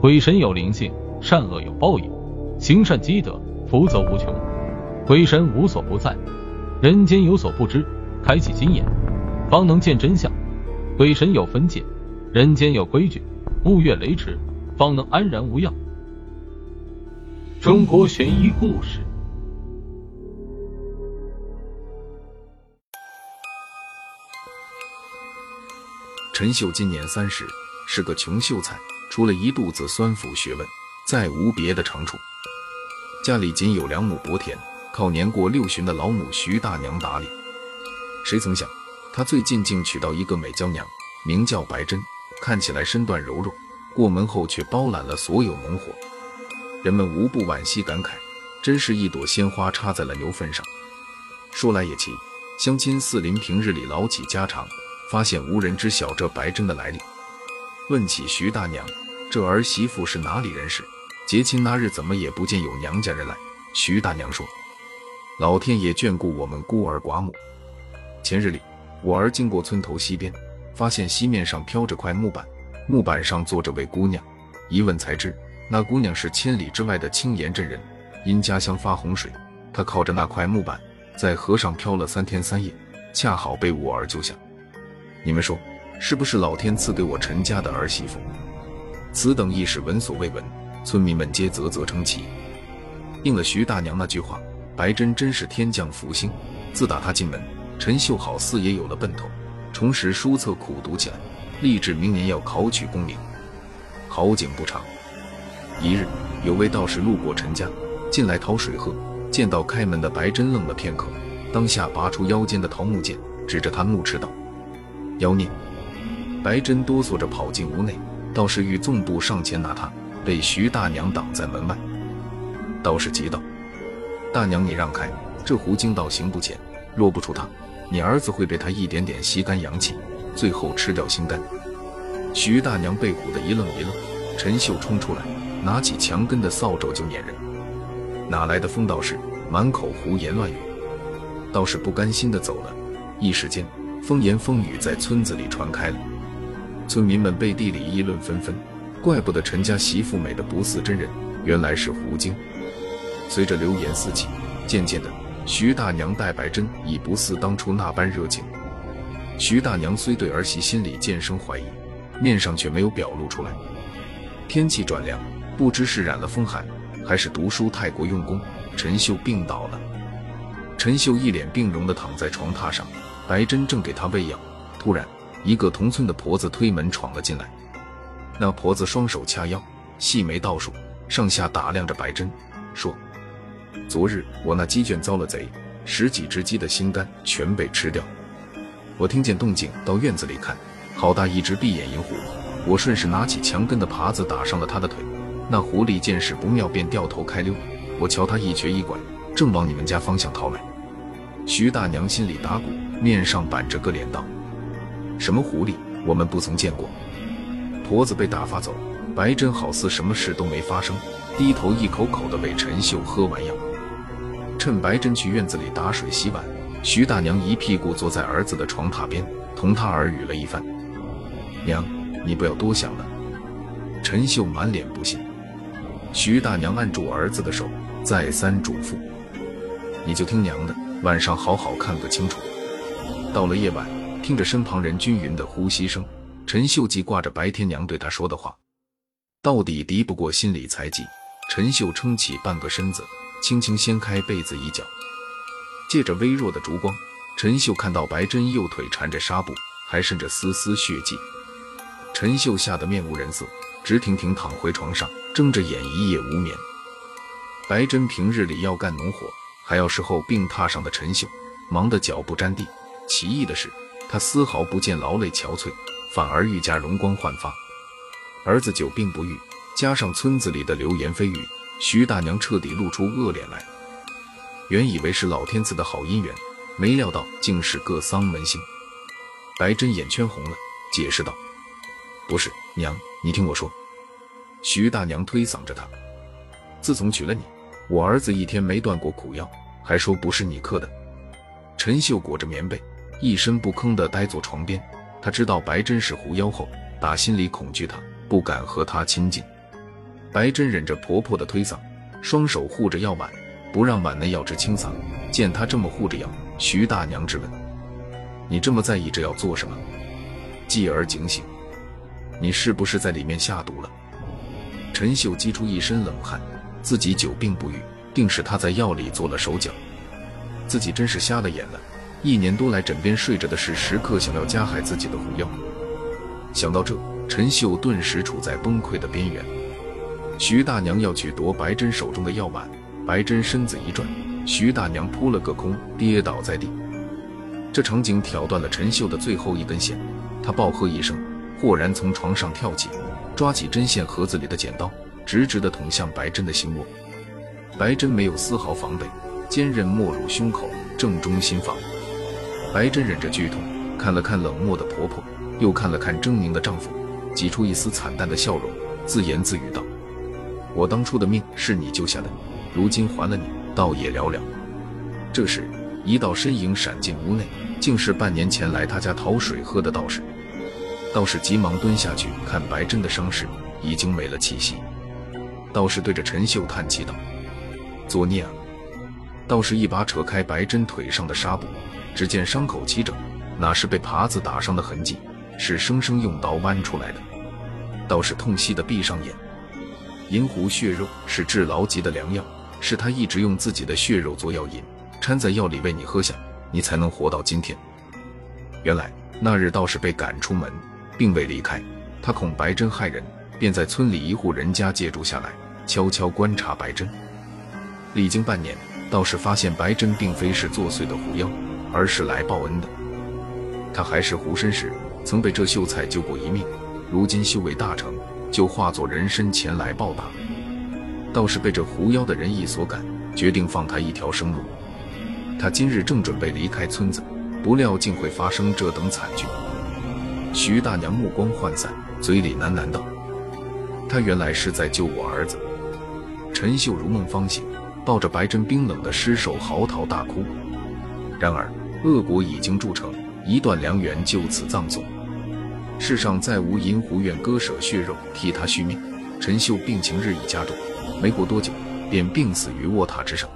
鬼神有灵性，善恶有报应，行善积德，福泽无穷。鬼神无所不在，人间有所不知，开启心眼，方能见真相。鬼神有分界，人间有规矩，勿越雷池，方能安然无恙。中国悬疑故事。陈秀今年三十，是个穷秀才，除了一肚子酸腐学问，再无别的长处。家里仅有两亩薄田，靠年过六旬的老母徐大娘打理。谁曾想，她最近竟娶到一个美娇娘，名叫白珍，看起来身段柔弱，过门后却包揽了所有农活。人们无不惋惜感慨，真是一朵鲜花插在了牛粪上。说来也奇，乡亲四邻平日里唠起家常。发现无人知晓这白珍的来历，问起徐大娘，这儿媳妇是哪里人士？结亲那日怎么也不见有娘家人来？徐大娘说：“老天爷眷顾我们孤儿寡母。前日里，我儿经过村头溪边，发现溪面上飘着块木板，木板上坐着位姑娘。一问才知，那姑娘是千里之外的青岩镇人，因家乡发洪水，她靠着那块木板在河上漂了三天三夜，恰好被我儿救下。”你们说，是不是老天赐给我陈家的儿媳妇？此等异事闻所未闻，村民们皆啧啧称奇。应了徐大娘那句话，白珍真是天降福星。自打她进门，陈秀好似也有了奔头，重拾书册苦读起来，立志明年要考取功名。好景不长，一日有位道士路过陈家，进来讨水喝，见到开门的白珍，愣了片刻，当下拔出腰间的桃木剑，指着他怒斥道。妖孽！白珍哆嗦着跑进屋内，道士欲纵步上前拿他，被徐大娘挡在门外。道士急道：“大娘，你让开！这狐精道行不浅，若不除他，你儿子会被他一点点吸干阳气，最后吃掉心肝。”徐大娘被唬得一愣一愣。陈秀冲出来，拿起墙根的扫帚就撵人。哪来的疯道士，满口胡言乱语！道士不甘心地走了。一时间。风言风语在村子里传开了，村民们背地里议论纷纷。怪不得陈家媳妇美的不似真人，原来是狐精。随着流言四起，渐渐的，徐大娘待白珍已不似当初那般热情。徐大娘虽对儿媳心里渐生怀疑，面上却没有表露出来。天气转凉，不知是染了风寒，还是读书太过用功，陈秀病倒了。陈秀一脸病容地躺在床榻上。白珍正给她喂药，突然，一个同村的婆子推门闯了进来。那婆子双手掐腰，细眉倒竖，上下打量着白珍，说：“昨日我那鸡圈遭了贼，十几只鸡的心肝全被吃掉。我听见动静，到院子里看，好大一只闭眼银狐。我顺势拿起墙根的耙子打上了他的腿。那狐狸见势不妙，便掉头开溜。我瞧他一瘸一拐，正往你们家方向逃来。”徐大娘心里打鼓，面上板着个脸道：“什么狐狸？我们不曾见过。”婆子被打发走，白珍好似什么事都没发生，低头一口口的喂陈秀喝完药。趁白珍去院子里打水洗碗，徐大娘一屁股坐在儿子的床榻边，同他耳语了一番：“娘，你不要多想了。”陈秀满脸不信。徐大娘按住儿子的手，再三嘱咐：“你就听娘的。”晚上好好看个清楚。到了夜晚，听着身旁人均匀的呼吸声，陈秀记挂着白天娘对他说的话，到底敌不过心理猜忌。陈秀撑起半个身子，轻轻掀开被子一角，借着微弱的烛光，陈秀看到白珍右腿缠着纱布，还渗着丝丝血迹。陈秀吓得面无人色，直挺挺躺回床上，睁着眼一夜无眠。白珍平日里要干农活。还要侍候病榻上的陈秀，忙得脚不沾地。奇异的是，他丝毫不见劳累憔悴，反而愈加容光焕发。儿子久病不愈，加上村子里的流言蜚语，徐大娘彻底露出恶脸来。原以为是老天赐的好姻缘，没料到竟是个丧门星。白珍眼圈红了，解释道：“不是娘，你听我说。”徐大娘推搡着他：“自从娶了你。”我儿子一天没断过苦药，还说不是你克的。陈秀裹着棉被，一声不吭地呆坐床边。他知道白珍是狐妖后，打心里恐惧她，不敢和她亲近。白珍忍着婆婆的推搡，双手护着药碗，不让碗内药汁倾洒。见她这么护着药，徐大娘质问：“你这么在意这药做什么？”继而警醒：“你是不是在里面下毒了？”陈秀激出一身冷汗，自己久病不愈，定是他在药里做了手脚。自己真是瞎了眼了，一年多来枕边睡着的是时刻想要加害自己的狐妖。想到这，陈秀顿时处在崩溃的边缘。徐大娘要去夺白珍手中的药碗，白珍身子一转，徐大娘扑了个空，跌倒在地。这场景挑断了陈秀的最后一根线，她暴喝一声，豁然从床上跳起，抓起针线盒子里的剪刀，直直地捅向白珍的心窝。白珍没有丝毫防备，坚韧没入胸口，正中心房。白珍忍着剧痛，看了看冷漠的婆婆，又看了看狰狞的丈夫，挤出一丝惨淡的笑容，自言自语道。我当初的命是你救下的，如今还了你，倒也了了。这时，一道身影闪进屋内，竟是半年前来他家讨水喝的道士。道士急忙蹲下去看白珍的伤势，已经没了气息。道士对着陈秀叹气道：“作孽啊！”道士一把扯开白珍腿上的纱布，只见伤口齐整，哪是被耙子打伤的痕迹，是生生用刀剜出来的。道士痛惜地闭上眼。银狐血肉是治痨疾的良药，是他一直用自己的血肉做药引，掺在药里喂你喝下，你才能活到今天。原来那日道士被赶出门，并未离开，他恐白珍害人，便在村里一户人家借住下来，悄悄观察白珍。历经半年，道士发现白珍并非是作祟的狐妖，而是来报恩的。他还是狐身时，曾被这秀才救过一命，如今修为大成。就化作人身前来报答。倒是被这狐妖的仁义所感，决定放他一条生路。他今日正准备离开村子，不料竟会发生这等惨剧。徐大娘目光涣散，嘴里喃喃道：“他原来是在救我儿子。”陈秀如梦方醒，抱着白真冰冷的尸首嚎啕大哭。然而恶果已经铸成，一段良缘就此葬送。世上再无银狐愿割舍血肉替他续命。陈秀病情日益加重，没过多久便病死于卧榻之上。